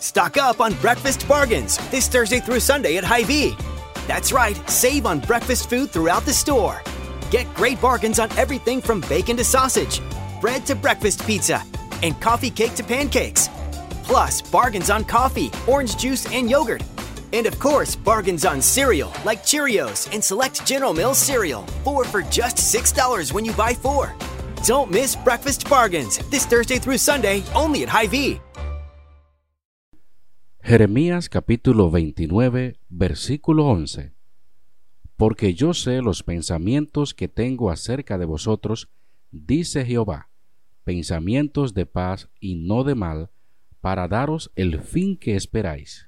Stock up on breakfast bargains this Thursday through Sunday at Hy-Vee. That's right, save on breakfast food throughout the store. Get great bargains on everything from bacon to sausage, bread to breakfast pizza, and coffee cake to pancakes. Plus, bargains on coffee, orange juice, and yogurt. And of course, bargains on cereal like Cheerios and select General Mills cereal, four for just $6 when you buy four. Don't miss breakfast bargains this Thursday through Sunday only at Hy-Vee. Jeremías capítulo 29, versículo 11. Porque yo sé los pensamientos que tengo acerca de vosotros, dice Jehová, pensamientos de paz y no de mal, para daros el fin que esperáis.